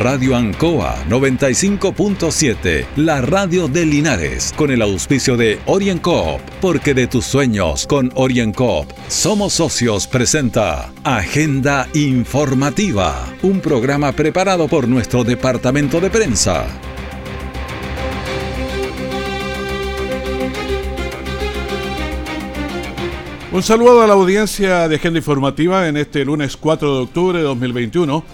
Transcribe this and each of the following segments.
Radio Ancoa 95.7, la radio de Linares, con el auspicio de OrienCoop, porque de tus sueños con OrienCoop somos socios presenta Agenda Informativa, un programa preparado por nuestro departamento de prensa. Un saludo a la audiencia de Agenda Informativa en este lunes 4 de octubre de 2021,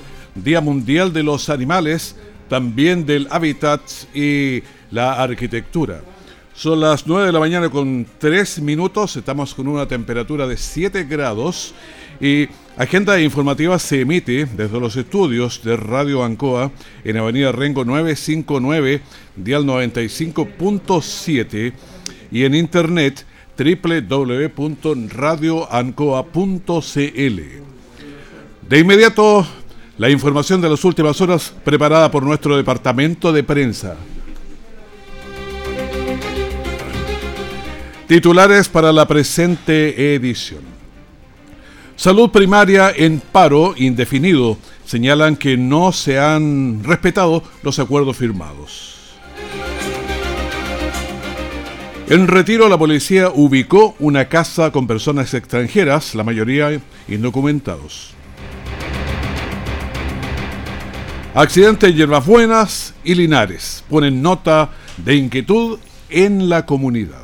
Día Mundial de los Animales, también del hábitat y la arquitectura. Son las 9 de la mañana con 3 minutos, estamos con una temperatura de 7 grados y Agenda Informativa se emite desde los estudios de Radio Ancoa en Avenida Rengo 959, dial 95.7 y en internet www.radioancoa.cl. De inmediato, la información de las últimas horas preparada por nuestro departamento de prensa. Titulares para la presente edición. Salud primaria en paro indefinido. Señalan que no se han respetado los acuerdos firmados. En retiro, la policía ubicó una casa con personas extranjeras, la mayoría indocumentados. Accidente en Hierbas Buenas y Linares ponen nota de inquietud en la comunidad.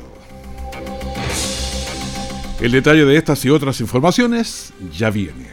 El detalle de estas y otras informaciones ya viene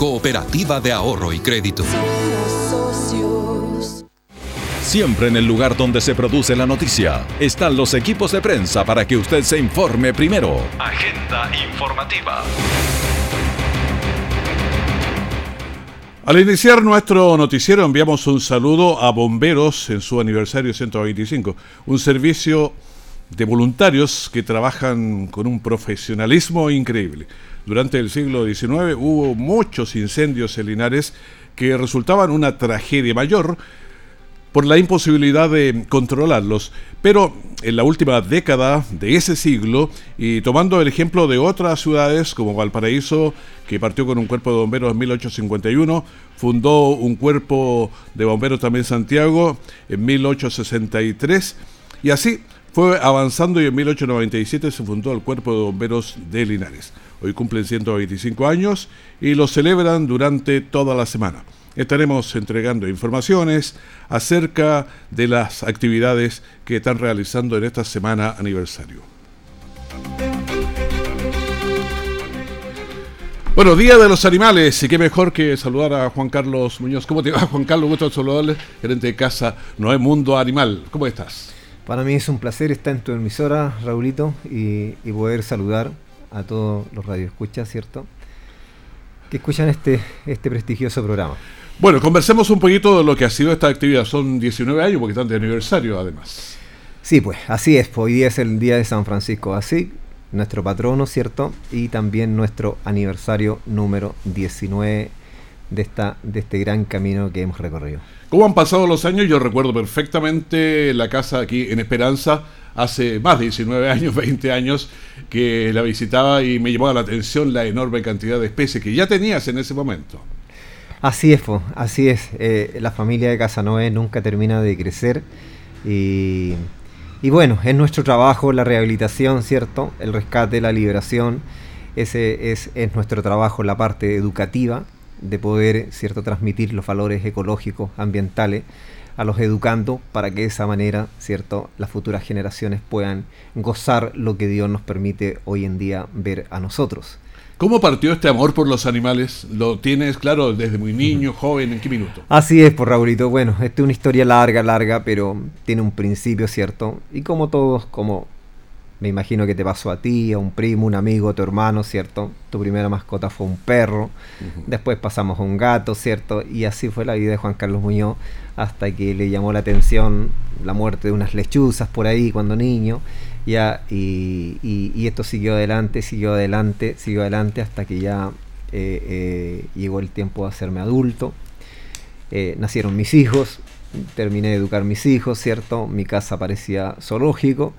Cooperativa de Ahorro y Crédito. Siempre en el lugar donde se produce la noticia están los equipos de prensa para que usted se informe primero. Agenda informativa. Al iniciar nuestro noticiero enviamos un saludo a bomberos en su aniversario 125, un servicio de voluntarios que trabajan con un profesionalismo increíble. Durante el siglo XIX hubo muchos incendios en Linares que resultaban una tragedia mayor por la imposibilidad de controlarlos. Pero en la última década de ese siglo, y tomando el ejemplo de otras ciudades como Valparaíso, que partió con un cuerpo de bomberos en 1851, fundó un cuerpo de bomberos también Santiago en 1863, y así fue avanzando y en 1897 se fundó el Cuerpo de Bomberos de Linares. Hoy cumplen 125 años y lo celebran durante toda la semana. Estaremos entregando informaciones acerca de las actividades que están realizando en esta semana aniversario. Bueno, Día de los Animales, y qué mejor que saludar a Juan Carlos Muñoz. ¿Cómo te va, Juan Carlos? Gusto saludarle, gerente de casa No Mundo Animal. ¿Cómo estás? Para mí es un placer estar en tu emisora, Raulito, y poder saludar a todos los radioescuchas, ¿cierto? Que escuchan este, este prestigioso programa. Bueno, conversemos un poquito de lo que ha sido esta actividad. Son 19 años, porque están de aniversario además. Sí, pues así es. Hoy día es el día de San Francisco así nuestro patrono, ¿cierto? Y también nuestro aniversario número 19 de, esta, de este gran camino que hemos recorrido. ¿Cómo han pasado los años? Yo recuerdo perfectamente la casa aquí en Esperanza, hace más de 19 años, 20 años, que la visitaba y me llamó la atención la enorme cantidad de especies que ya tenías en ese momento. Así es, así es. Eh, la familia de Casanoe nunca termina de crecer y, y, bueno, es nuestro trabajo la rehabilitación, ¿cierto? El rescate, la liberación. Ese es, es nuestro trabajo, la parte educativa de poder cierto transmitir los valores ecológicos, ambientales a los educandos para que de esa manera, cierto, las futuras generaciones puedan gozar lo que Dios nos permite hoy en día ver a nosotros. ¿Cómo partió este amor por los animales? ¿Lo tienes claro desde muy niño, joven? ¿En qué minuto? Así es, por Raulito. Bueno, esta es una historia larga, larga, pero tiene un principio, ¿cierto? Y como todos, como me imagino que te pasó a ti, a un primo, un amigo, a tu hermano, ¿cierto? Tu primera mascota fue un perro, después pasamos a un gato, ¿cierto? Y así fue la vida de Juan Carlos Muñoz hasta que le llamó la atención la muerte de unas lechuzas por ahí cuando niño, ya, y, y, esto siguió adelante, siguió adelante, siguió adelante hasta que ya eh, eh, llegó el tiempo de hacerme adulto. Eh, nacieron mis hijos, terminé de educar mis hijos, ¿cierto? Mi casa parecía zoológico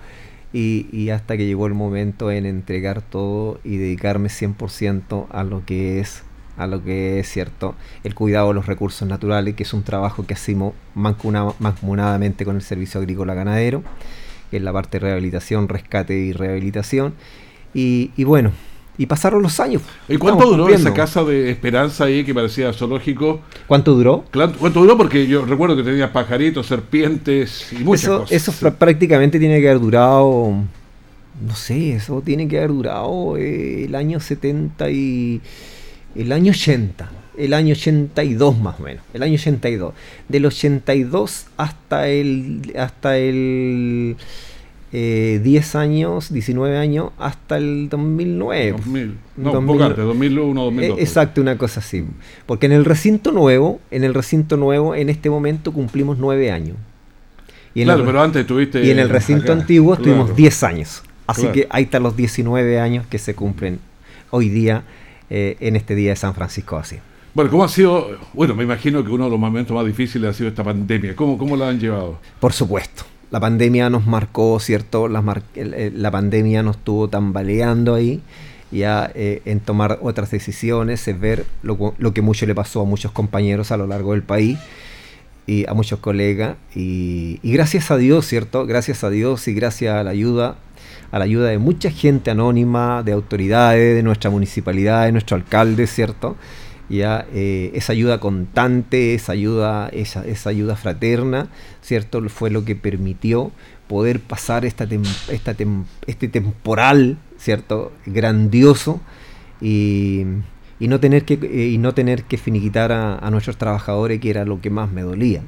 y, hasta que llegó el momento en entregar todo y dedicarme 100% a lo que es a lo que es cierto el cuidado de los recursos naturales, que es un trabajo que hacemos mancomunadamente con el Servicio Agrícola Ganadero, es la parte de rehabilitación, rescate y rehabilitación. Y, y bueno, y pasaron los años. ¿Y cuánto duró esa casa de esperanza ahí que parecía zoológico? ¿Cuánto duró? ¿Cuánto duró? Porque yo recuerdo que tenía pajaritos, serpientes y muchas eso, cosas. Eso prácticamente tiene que haber durado, no sé, eso tiene que haber durado eh, el año 70 y el año 80. El año 82 más o menos, el año 82. Del 82 hasta el hasta el eh, 10 años, 19 años, hasta el 2009. 2000. No, 2001, 2002. Eh, exacto, una cosa así. Porque en el recinto nuevo, en el recinto nuevo, en este momento cumplimos 9 años. Y claro, pero antes tuviste... Y en el recinto antiguo estuvimos 10 años. Así que ahí están los 19 años que se cumplen hoy día, eh, en este día de San Francisco así. Bueno, ¿cómo ha sido? Bueno, me imagino que uno de los momentos más difíciles ha sido esta pandemia. ¿Cómo, cómo la han llevado? Por supuesto la pandemia nos marcó, ¿cierto? La, pandemia nos estuvo tambaleando ahí, ya eh, en tomar otras decisiones, en ver lo, lo, que mucho le pasó a muchos compañeros a lo largo del país y a muchos colegas. Y, y, gracias a Dios, ¿cierto? Gracias a Dios y gracias a la ayuda, a la ayuda de mucha gente anónima, de autoridades, de nuestra municipalidad, de nuestro alcalde, ¿cierto? Ya eh, esa ayuda constante, esa ayuda, esa, esa, ayuda fraterna, ¿cierto? Fue lo que permitió poder pasar esta, esta este temporal, ¿cierto? Grandioso y, y no tener que, y no tener que finiquitar a, a nuestros trabajadores, que era lo que más me dolía.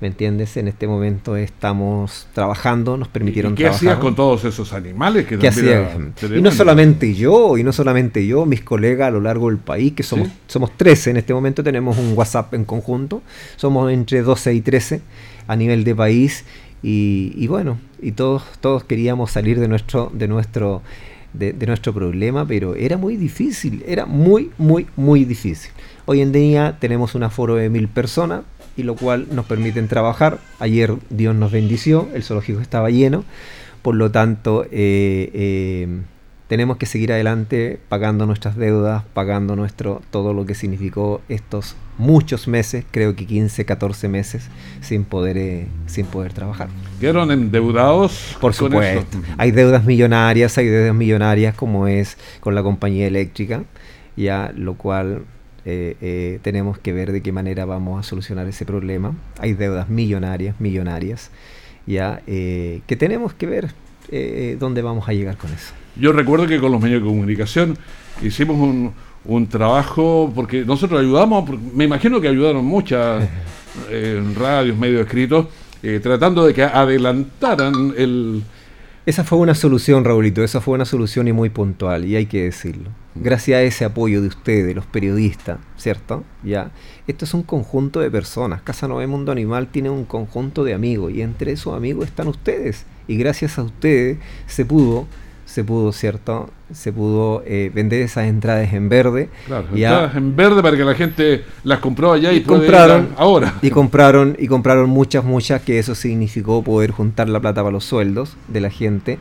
¿Me entiendes? En este momento estamos trabajando, nos permitieron ¿Y qué trabajar. hacías con todos esos animales que ¿Qué Y no solamente yo, y no solamente yo, mis colegas a lo largo del país, que somos, somos 13 en este momento, tenemos un WhatsApp en conjunto, somos entre 12 y 13 a nivel de país, y, y bueno, y todos, todos queríamos salir de nuestro, de nuestro de, de, nuestro problema, pero era muy difícil, era muy, muy, muy difícil. Hoy en día tenemos un aforo de mil personas, y lo cual nos permiten trabajar. Ayer Dios nos bendició, el zoológico estaba lleno, por lo tanto eh, eh, tenemos que seguir adelante pagando nuestras deudas, pagando nuestro todo lo que significó estos muchos meses, creo que 15, 14 meses sin poder eh, sin poder trabajar. ¿Quedaron endeudados? Por supuesto. Hay deudas millonarias, hay deudas millonarias como es con la compañía eléctrica, ya lo cual eh, eh, tenemos que ver de qué manera vamos a solucionar ese problema. Hay deudas millonarias, millonarias, ya eh, que tenemos que ver eh, dónde vamos a llegar con eso. Yo recuerdo que con los medios de comunicación hicimos un, un trabajo, porque nosotros ayudamos, me imagino que ayudaron muchas radios, medios escritos, tratando de que adelantaran el, esa fue una solución, Raulito, esa fue una solución y muy puntual, y hay que decirlo. Gracias a ese apoyo de ustedes, los periodistas, ¿cierto? Ya, esto es un conjunto de personas. Casa Nove Mundo Animal tiene un conjunto de amigos, y entre esos amigos están ustedes. Y gracias a ustedes se pudo se pudo, ¿cierto? Se pudo eh, vender esas entradas en verde. Claro, entradas en verde para que la gente las compró allá y, compraron ahora. Y compraron, y compraron muchas, muchas, que eso significó poder juntar la plata para los sueldos de la gente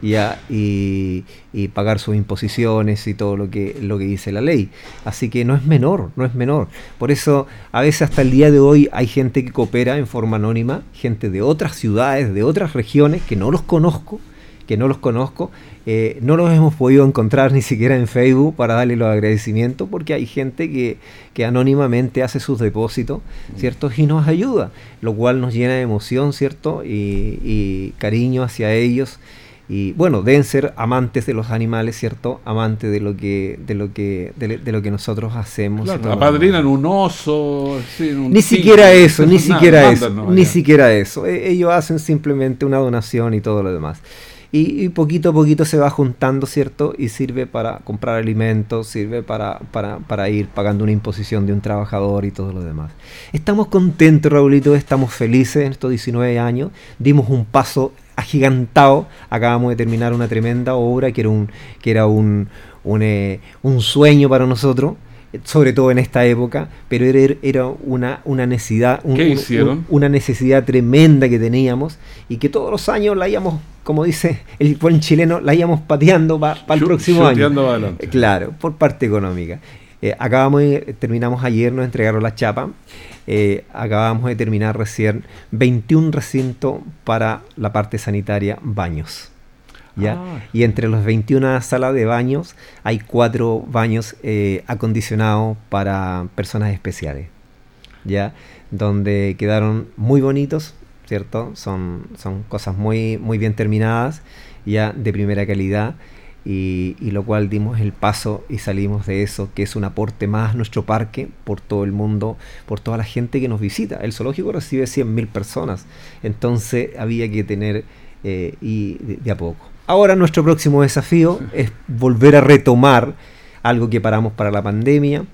ya, y, y, pagar sus imposiciones y todo lo que, lo que dice la ley. Así que no es menor, no es menor. Por eso, a veces hasta el día de hoy hay gente que coopera en forma anónima, gente de otras ciudades, de otras regiones, que no los conozco, que no los conozco, eh, no los hemos podido encontrar ni siquiera en Facebook para darle los agradecimientos porque hay gente que, que anónimamente hace sus depósitos. ¿cierto? Y nos ayuda, lo cual nos llena de emoción, ¿cierto? Y, y cariño hacia ellos y bueno deben ser amantes de los animales cierto amantes de lo que de lo que de, de lo que nosotros hacemos claro, apadrinan un oso sí, un ni siquiera eso ni siquiera eso ni siquiera eso ellos hacen simplemente una donación y todo lo demás y, poquito a poquito se va juntando, ¿cierto? Y sirve para comprar alimentos, sirve para, para, para, ir pagando una imposición de un trabajador y todo lo demás. Estamos contentos, Raulito, estamos felices en estos 19 años, dimos un paso agigantado, acabamos de terminar una tremenda obra que era un, que era un, un, eh, un sueño para nosotros sobre todo en esta época, pero era, era una, una necesidad, una necesidad tremenda que teníamos y que todos los años la íbamos, como dice el buen chileno, la íbamos pateando para el próximo año. Adelante. Claro, por parte económica. Eh, acabamos terminamos ayer, nos entregaron la chapa. Eh, acabamos de terminar recién 21 recintos para la parte sanitaria, baños. Ah. Y entre los 21 salas de baños hay cuatro baños eh, acondicionados para personas especiales, ¿ya? Donde quedaron muy bonitos, ¿cierto? Son, son cosas muy, muy bien terminadas, ya de primera calidad. Y, y, lo cual dimos el paso y salimos de eso, que es un aporte más a nuestro parque por todo el mundo, por toda la gente que nos visita. El zoológico recibe 100.000 personas, entonces había que tener eh, y de, a poco. Ahora nuestro próximo desafío es volver a retomar algo que paramos para la pandemia,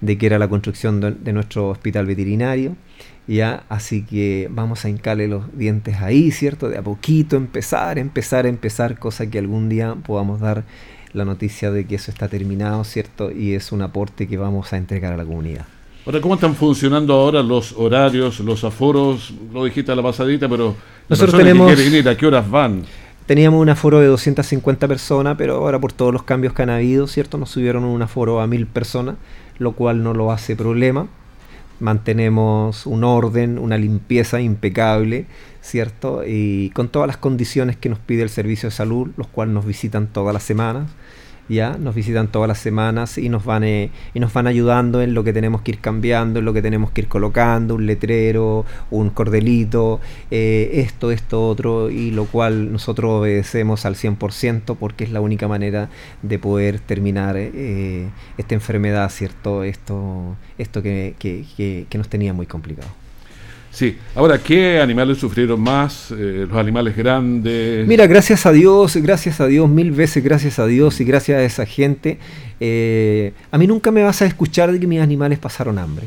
de que era la construcción de, nuestro hospital veterinario. Ya, así que vamos a hincarle los dientes ahí, ¿cierto? De a poquito empezar, empezar, empezar, cosa que algún día podamos dar la noticia de que eso está terminado, ¿cierto? Y es un aporte que vamos a entregar a la comunidad. Ahora, ¿cómo están funcionando ahora los horarios, los aforos? Lo dijiste a la pasadita, pero nosotros tenemos... ¿A qué horas van? Teníamos un aforo de 250 personas, pero ahora por todos los cambios que han habido, ¿cierto? Nos subieron un aforo a 1000 personas, lo cual no lo hace problema. Mantenemos un orden, una limpieza impecable, ¿cierto? Y con todas las condiciones que nos pide el servicio de salud, los cuales nos visitan todas las semanas ya nos visitan todas las semanas y nos van eh, y nos van ayudando en lo que tenemos que ir cambiando, en lo que tenemos que ir colocando, un letrero, un cordelito, eh, esto, esto, otro, y lo cual nosotros obedecemos al 100% porque es la única manera de poder terminar eh, esta enfermedad, ¿cierto? Esto, esto que, que nos tenía muy complicado. Sí, ahora, ¿qué animales sufrieron más? Eh, ¿Los animales grandes? Mira, gracias a Dios, gracias a Dios, mil veces gracias a Dios y gracias a esa gente, eh, a mí nunca me vas a escuchar de que mis animales pasaron hambre.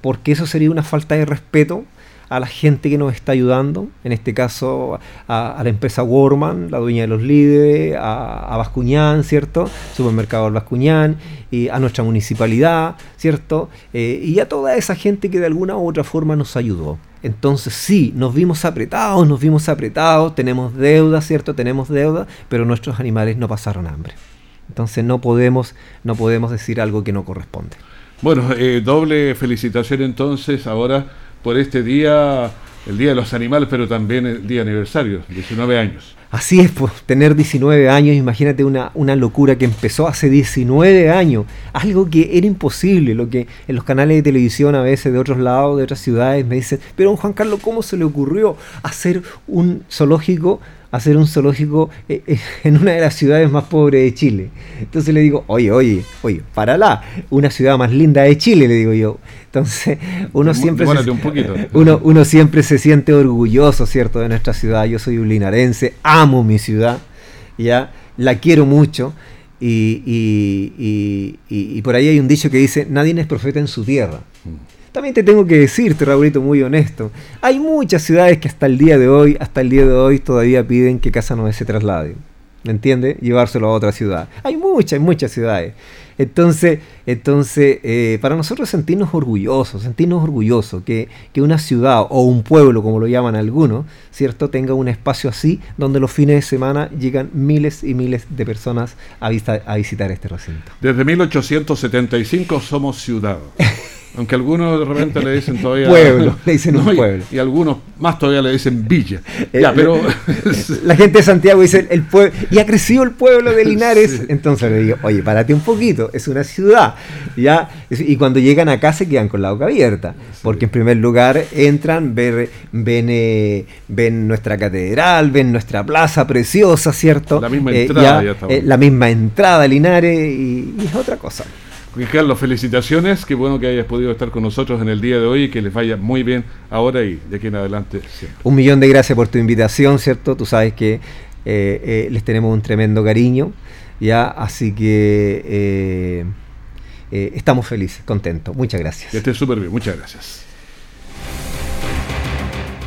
Porque eso sería una falta de respeto a la gente que nos está ayudando, en este caso a, la empresa Warman, la dueña de los líderes, a, Bascuñán, ¿cierto? Supermercado Bascuñán, y a nuestra municipalidad, ¿cierto? Eh, y a toda esa gente que de alguna u otra forma nos ayudó. Entonces sí, nos vimos apretados, nos vimos apretados, tenemos deuda, ¿cierto? Tenemos deuda, pero nuestros animales no pasaron hambre. Entonces no podemos, no podemos decir algo que no corresponde. Bueno, eh, doble felicitación entonces ahora por este día, el Día de los Animales, pero también el día aniversario, 19 años. Así es, pues, tener 19 años, imagínate una, una locura que empezó hace 19 años, algo que era imposible, lo que en los canales de televisión a veces de otros lados, de otras ciudades, me dicen, pero Juan Carlos, ¿cómo se le ocurrió hacer un zoológico hacer un zoológico eh, eh, en una de las ciudades más pobres de Chile. Entonces le digo, oye, oye, oye, la una ciudad más linda de Chile, le digo yo. Entonces, uno siempre, se, un poquito. Uno, uno siempre se siente orgulloso, ¿cierto?, de nuestra ciudad. Yo soy un linarense, amo mi ciudad, ya, la quiero mucho. Y, y, y, y por ahí hay un dicho que dice, nadie es profeta en su tierra. Mm. También te tengo que decirte, Raulito, muy honesto, hay muchas ciudades que hasta el día de hoy, hasta el día de hoy todavía piden que Casa no se traslade. ¿Me entiendes? Llevárselo a otra ciudad. Hay muchas, hay muchas ciudades. Entonces, entonces eh, para nosotros sentirnos orgullosos, sentirnos orgullosos que, que, una ciudad o un pueblo, como lo llaman algunos, ¿cierto? Tenga un espacio así donde los fines de semana llegan miles y miles de personas a, a visitar este recinto. Desde 1875 somos ciudad. Aunque algunos de repente le dicen todavía. Pueblo, le dicen un pueblo. Y, algunos más todavía le dicen villa. Eh, ya, pero. La gente de Santiago dice el pueblo. Y ha crecido el pueblo de Linares. Entonces le digo, oye, párate un poquito, es una ciudad. ¿ya? Y cuando llegan acá se quedan con la boca abierta. Porque en primer lugar entran, ven, ven, eh, ven nuestra catedral, ven nuestra plaza preciosa, ¿cierto? La misma eh, entrada. la misma entrada, Linares, y es otra cosa. Carlos, felicitaciones, qué bueno que hayas podido estar con nosotros en el día de hoy y que les vaya muy bien ahora y de aquí en adelante. Un millón de gracias por tu invitación, ¿cierto? Tú sabes que les tenemos un tremendo cariño, ya, así que estamos felices, contentos. Muchas gracias. Que esté súper bien, muchas gracias.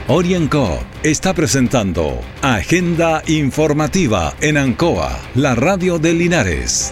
Orienco está presentando Agenda Informativa en Ancoa, la radio de Linares.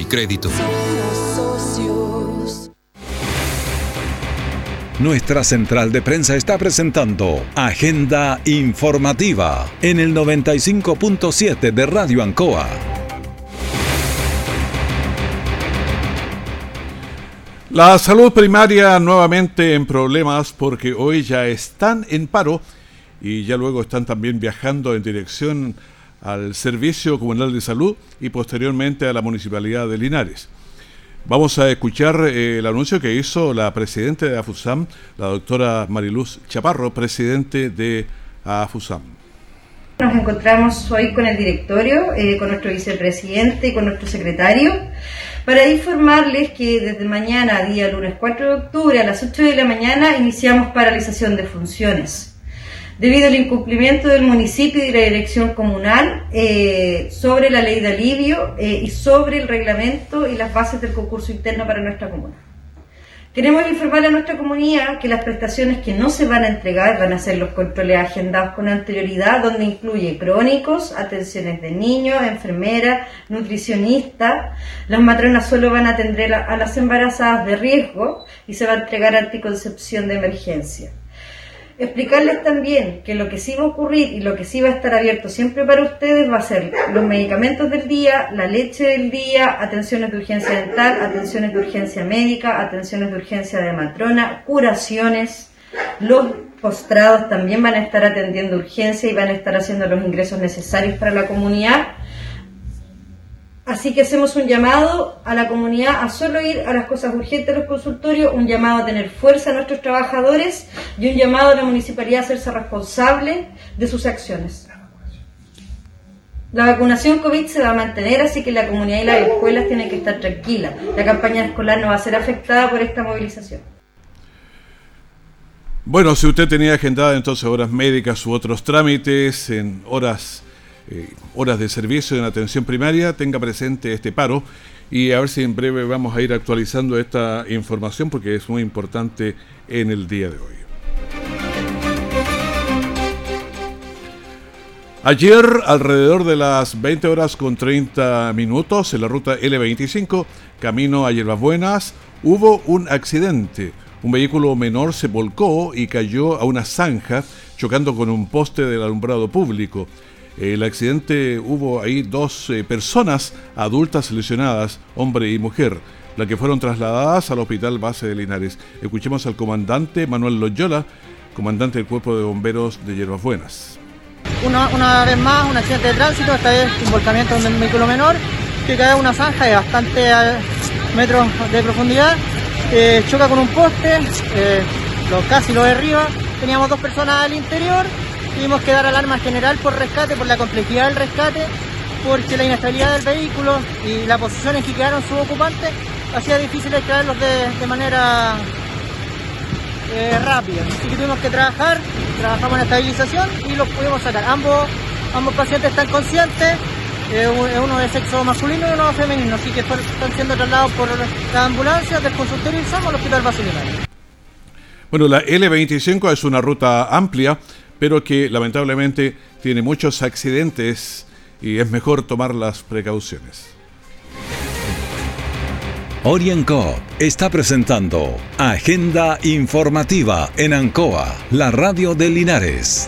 y Crédito. Nuestra central de prensa está presentando Agenda Informativa en el 95.7 de Radio Ancoa. La salud primaria nuevamente en problemas porque hoy ya están en paro y ya luego están también viajando en dirección al Servicio Comunal de Salud y posteriormente a la Municipalidad de Linares. Vamos a escuchar eh, el anuncio que hizo la presidenta de AFUSAM, la doctora Mariluz Chaparro, presidente de AFUSAM. Nos encontramos hoy con el directorio, eh, con nuestro vicepresidente y con nuestro secretario, para informarles que desde mañana, día lunes 4 de octubre, a las 8 de la mañana, iniciamos paralización de funciones debido al incumplimiento del municipio y la dirección comunal eh, sobre la ley de alivio eh, y sobre el reglamento y las bases del concurso interno para nuestra comuna. Queremos informar a nuestra comunidad que las prestaciones que no se van a entregar van a ser los controles agendados con anterioridad, donde incluye crónicos, atenciones de niños, enfermeras, nutricionistas. Las matronas solo van a atender a las embarazadas de riesgo y se va a entregar anticoncepción de emergencia. Explicarles también que lo que sí va a ocurrir y lo que sí va a estar abierto siempre para ustedes va a ser los medicamentos del día, la leche del día, atenciones de urgencia dental, atenciones de urgencia médica, atenciones de urgencia de matrona, curaciones. Los postrados también van a estar atendiendo urgencia y van a estar haciendo los ingresos necesarios para la comunidad Así que hacemos un llamado a la comunidad a solo ir a las cosas urgentes de los consultorios, un llamado a tener fuerza a nuestros trabajadores y un llamado a la municipalidad a hacerse responsable de sus acciones. La vacunación COVID se va a mantener, así que la comunidad y las escuelas tienen que estar tranquilas. La campaña escolar no va a ser afectada por esta movilización. Bueno, si usted tenía agendada entonces horas médicas u otros trámites en horas eh, horas de servicio en atención primaria, tenga presente este paro y a ver si en breve vamos a ir actualizando esta información porque es muy importante en el día de hoy. Ayer, alrededor de las 20 horas con 30 minutos, en la ruta L25, camino a Hierbas Buenas, hubo un accidente. Un vehículo menor se volcó y cayó a una zanja, chocando con un poste del alumbrado público. El accidente hubo ahí dos eh, personas adultas lesionadas, hombre y mujer, las que fueron trasladadas al Hospital Base de Linares. Escuchemos al comandante Manuel Loyola, comandante del Cuerpo de Bomberos de Hierbas Buenas. Una, vez más, un accidente de tránsito, esta vez un volcamiento de un vehículo menor que cae en una zanja de bastante eh, metros de profundidad, eh, choca con un poste, lo, casi lo derriba, teníamos dos personas al interior Tuvimos que dar alarma general por rescate, por la complejidad del rescate, porque la inestabilidad del vehículo y la posición en que quedaron sus ocupantes hacía difícil extraerlos de, manera eh, rápida. Así que tuvimos que trabajar, trabajamos en estabilización y los pudimos sacar. Ambos, ambos pacientes están conscientes, eh, uno de sexo masculino y uno femenino, así que están siendo trasladados por la ambulancia del consultorio Ilsamo al Hospital Basilinario. Bueno, la L25 es una ruta amplia pero que lamentablemente tiene muchos accidentes y es mejor tomar las precauciones. Orienco está presentando Agenda Informativa en Ancoa, la radio de Linares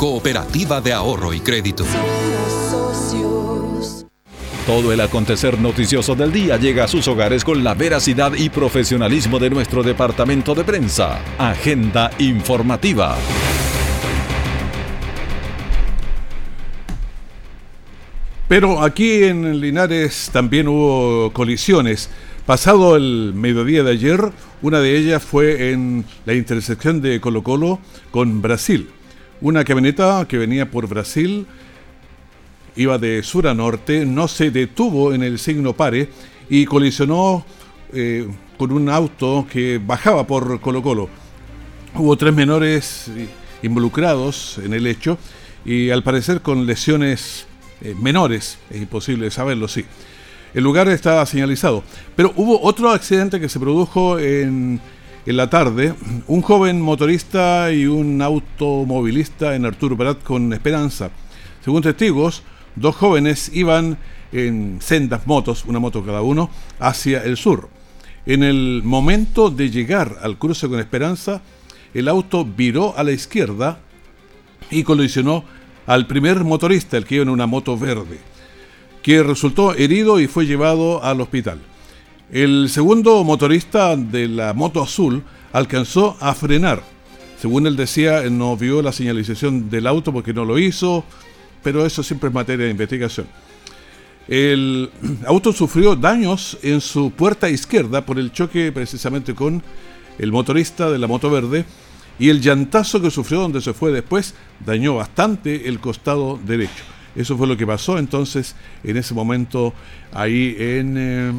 cooperativa de ahorro y crédito. Todo el acontecer noticioso del día llega a sus hogares con la veracidad y profesionalismo de nuestro departamento de prensa. Agenda informativa. Pero aquí en Linares también hubo colisiones. Pasado el mediodía de ayer, una de ellas fue en la intersección de Colo Colo con Brasil. Una camioneta que venía por Brasil iba de sur a norte, no se detuvo en el signo pare y colisionó eh, con un auto que bajaba por Colo Colo. Hubo tres menores involucrados en el hecho y al parecer con lesiones eh, menores, es imposible saberlo, sí. El lugar estaba señalizado. Pero hubo otro accidente que se produjo en, en la tarde. Un joven motorista y un automovilista en Arturo Prat con Esperanza. Según testigos, dos jóvenes iban en sendas motos, una moto cada uno, hacia el sur. En el momento de llegar al cruce con Esperanza, el auto viró a la izquierda y colisionó al primer motorista, el que iba en una moto verde, que resultó herido y fue llevado al hospital. El segundo motorista de la moto azul alcanzó a frenar. Según él decía, no vio la señalización del auto porque no lo hizo, pero eso siempre es materia de investigación. El auto sufrió daños en su puerta izquierda por el choque precisamente con el motorista de la moto verde y el llantazo que sufrió donde se fue después dañó bastante el costado derecho. Eso fue lo que pasó entonces en ese momento ahí en, eh,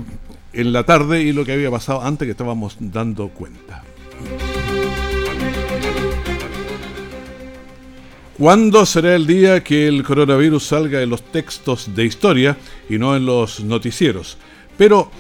en la tarde y lo que había pasado antes que estábamos dando cuenta. ¿Cuándo será el día que el coronavirus salga en los textos de historia y no en los noticieros? Pero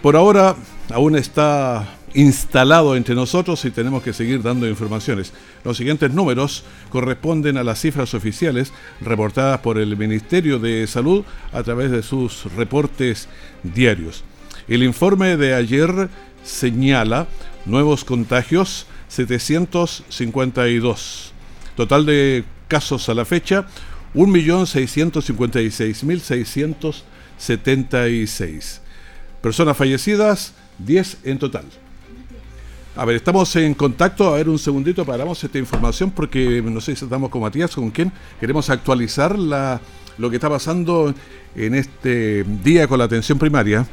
por ahora aún está instalado entre nosotros y tenemos que seguir dando informaciones. Los siguientes números corresponden a las cifras oficiales reportadas por el Ministerio de Salud a través de sus reportes diarios. El informe de ayer señala nuevos contagios 752. Total de casos a la fecha 1.656.676. Personas fallecidas 10 en total. A ver, estamos en contacto. A ver, un segundito, paramos esta información porque no sé si estamos con Matías, con quién queremos actualizar la, lo que está pasando en este día con la atención primaria.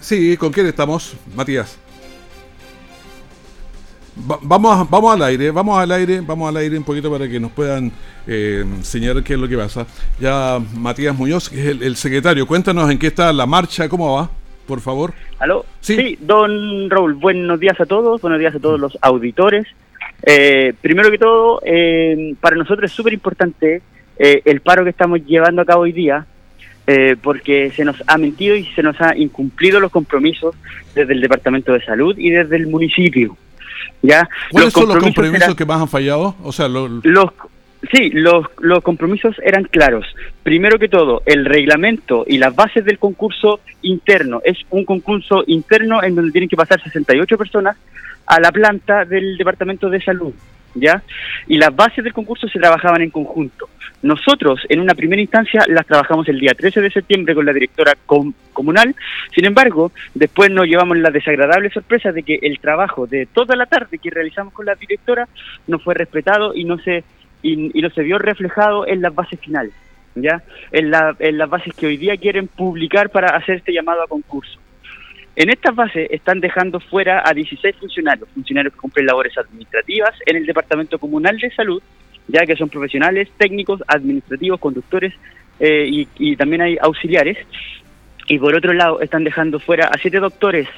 Sí, ¿con quién estamos, Matías? vamos, vamos al aire, vamos al aire, vamos al aire un poquito para que nos puedan eh, enseñar qué es lo que pasa. Ya Matías Muñoz, que es el, el secretario, cuéntanos en qué está la marcha, cómo va por favor. ¿Aló? Sí. don Raúl, buenos días a todos, buenos días a todos los auditores. Eh, primero que todo, eh, para nosotros es súper importante eh, el paro que estamos llevando a cabo hoy día, porque se nos ha mentido y se nos ha incumplido los compromisos desde el Departamento de Salud y desde el municipio. ¿ya? ¿Cuáles son los compromisos que más han fallado? O sea, los Sí, los, los compromisos eran claros. Primero que todo, el reglamento y las bases del concurso interno. Es un concurso interno en donde tienen que pasar 68 personas a la planta del Departamento de Salud. ¿Ya? Y las bases del concurso se trabajaban en conjunto. Nosotros, en una primera instancia, las trabajamos el día 13 de septiembre con la directora comunal. Sin embargo, después nos llevamos la desagradable sorpresa de que el trabajo de toda la tarde que realizamos con la directora no fue respetado y no se y, no se vio reflejado en las bases finales, ¿ya? En, en las bases que hoy día quieren publicar para hacer este llamado a concurso. En estas bases están dejando fuera a 16 funcionarios, funcionarios que cumplen labores administrativas en el Departamento Comunal de Salud, ya que son profesionales, técnicos, administrativos, conductores eh, y, también hay auxiliares. Y por otro lado están dejando fuera a siete doctores,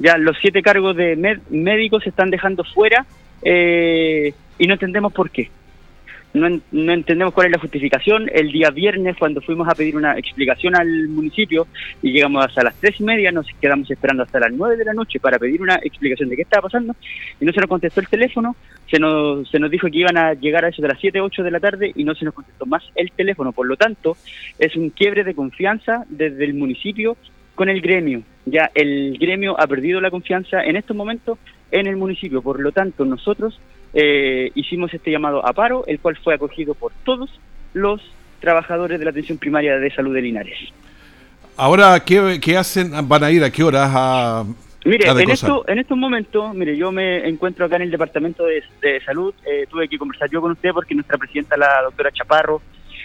ya los siete cargos de médicos se están dejando fuera eh, y no entendemos por qué. No, no, entendemos cuál es la justificación. El día viernes, cuando fuimos a pedir una explicación al municipio y llegamos hasta las tres y media, nos quedamos esperando hasta las nueve de la noche para pedir una explicación de qué estaba pasando y no se nos contestó el teléfono. Se nos, se nos dijo que iban a llegar a eso de las siete, ocho de la tarde y no se nos contestó más el teléfono. Por lo tanto, es un quiebre de confianza desde el municipio con el gremio. Ya el gremio ha perdido la confianza en estos momentos en el municipio. Por lo tanto, nosotros eh, hicimos este llamado a paro, el cual fue acogido por todos los trabajadores de la atención primaria de salud de Linares. Ahora, ¿qué, hacen? ¿Van a ir a qué horas a.? Mire, en, esto, en estos momentos, mire, yo me encuentro acá en el departamento de, salud. Eh, tuve que conversar yo con usted porque nuestra presidenta, la doctora Chaparro,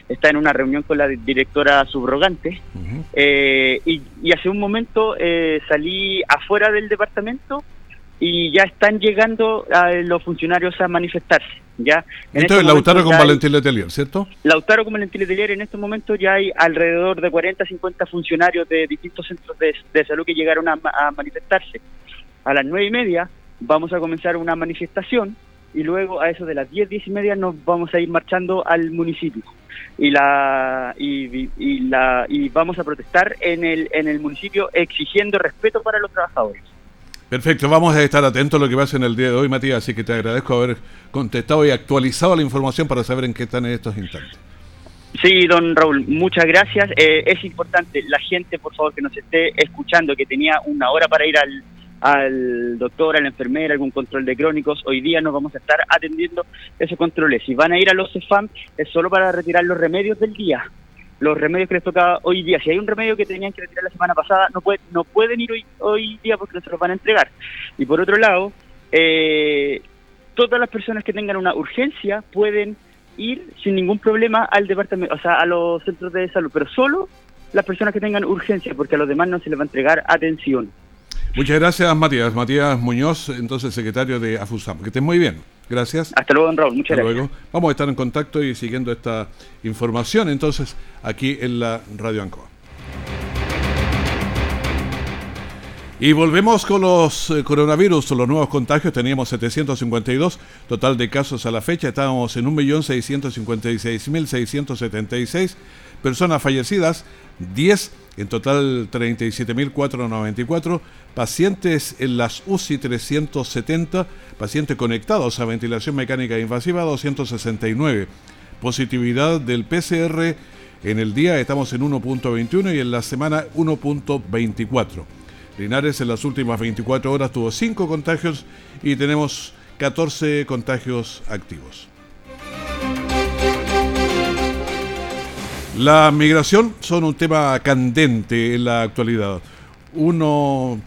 está en una reunión con la directora subrogante. Eh, y, y, hace un momento salí afuera del departamento y ya están llegando a los funcionarios a manifestarse. ¿ya? Esto es Lautaro con Valentín Letelier, ¿cierto? Lautaro con Valentín Letelier, en este momento ya hay alrededor de 40, 50 funcionarios de distintos centros de, salud que llegaron a, manifestarse. A las nueve y media vamos a comenzar una manifestación y luego a eso de las 10, 10 y media nos vamos a ir marchando al municipio y la y, y, la y vamos a protestar en el en el municipio exigiendo respeto para los trabajadores. Perfecto, vamos a estar atentos a lo que pasa en el día de hoy, Matías, así que te agradezco haber contestado y actualizado la información para saber en qué están en estos instantes. Sí, don Raúl, muchas gracias. Eh, es importante, la gente, por favor, que nos esté escuchando, que tenía una hora para ir al, al doctor, a la enfermera, algún control de crónicos, hoy día nos vamos a estar atendiendo esos controles. Si van a ir a los CEFAM, es solo para retirar los remedios del día los remedios que les toca hoy día. Si hay un remedio que tenían que retirar la semana pasada, no, puede, no pueden ir hoy, hoy día porque no se los van a entregar. Y por otro lado, eh, todas las personas que tengan una urgencia pueden ir sin ningún problema al departamento, o sea, a los centros de salud, pero solo las personas que tengan urgencia, porque a los demás no se les va a entregar atención. Muchas gracias, Matías. Matías Muñoz, entonces secretario de AFUSAM. Que estés muy bien. Gracias. Hasta luego, don Raúl. Muchas gracias. Vamos a estar en contacto y siguiendo esta información entonces aquí en la Radio Ancoa. Y volvemos con los eh, coronavirus, los nuevos contagios. Teníamos 752 total de casos a la fecha. Estábamos en 1.656.676 personas fallecidas, 10 en total 37.494 pacientes en las UCI 370, pacientes conectados a ventilación mecánica invasiva 269. Positividad del PCR en el día estamos en 1.21 y en la semana 1.24. Linares en las últimas 24 horas tuvo 5 contagios y tenemos 14 contagios activos. La migración son un tema candente en la actualidad. Uno,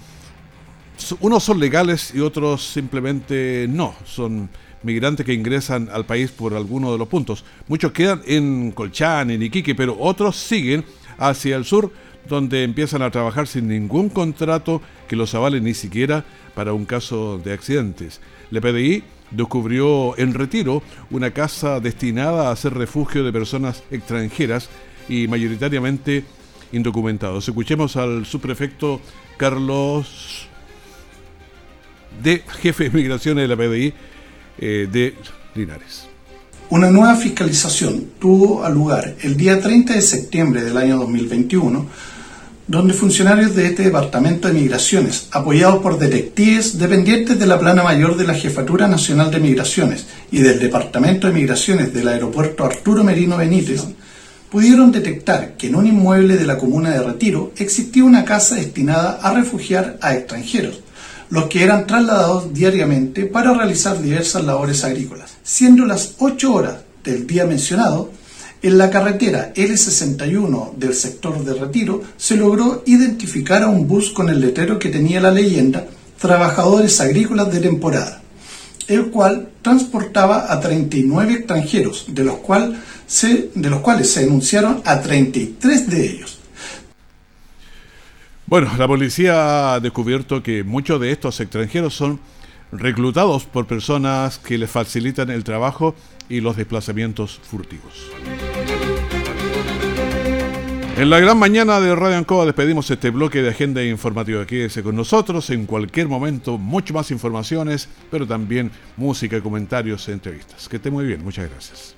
unos son legales y otros simplemente no. Son migrantes que ingresan al país por alguno de los puntos. Muchos quedan en Colchán, en Iquique, pero otros siguen hacia el sur, donde empiezan a trabajar sin ningún contrato que los avale ni siquiera para un caso de accidentes. La PDI descubrió en Retiro una casa destinada a ser refugio de personas extranjeras y mayoritariamente indocumentados. Escuchemos al subprefecto Carlos de jefe de migraciones de la PDI eh, de Linares. Una nueva fiscalización tuvo lugar el día 30 de septiembre del año 2021 donde funcionarios de este Departamento de Migraciones, apoyados por detectives dependientes de la Plana Mayor de la Jefatura Nacional de Migraciones y del Departamento de Migraciones del Aeropuerto Arturo Merino Benítez, pudieron detectar que en un inmueble de la comuna de Retiro existía una casa destinada a refugiar a extranjeros, los que eran trasladados diariamente para realizar diversas labores agrícolas. Siendo las 8 horas del día mencionado, en la carretera L61 del sector de Retiro se logró identificar a un bus con el letrero que tenía la leyenda Trabajadores Agrícolas de Temporada, el cual transportaba a 39 extranjeros, de los, de los cuales se denunciaron a 33 de ellos. Bueno, la policía ha descubierto que muchos de estos extranjeros son reclutados por personas que les facilitan el trabajo y los desplazamientos furtivos. En la gran mañana de Radio Ancoa despedimos este bloque de agenda informativa. Quédese con nosotros en cualquier momento, mucho más informaciones, pero también música, comentarios, entrevistas. Que esté muy bien, muchas gracias.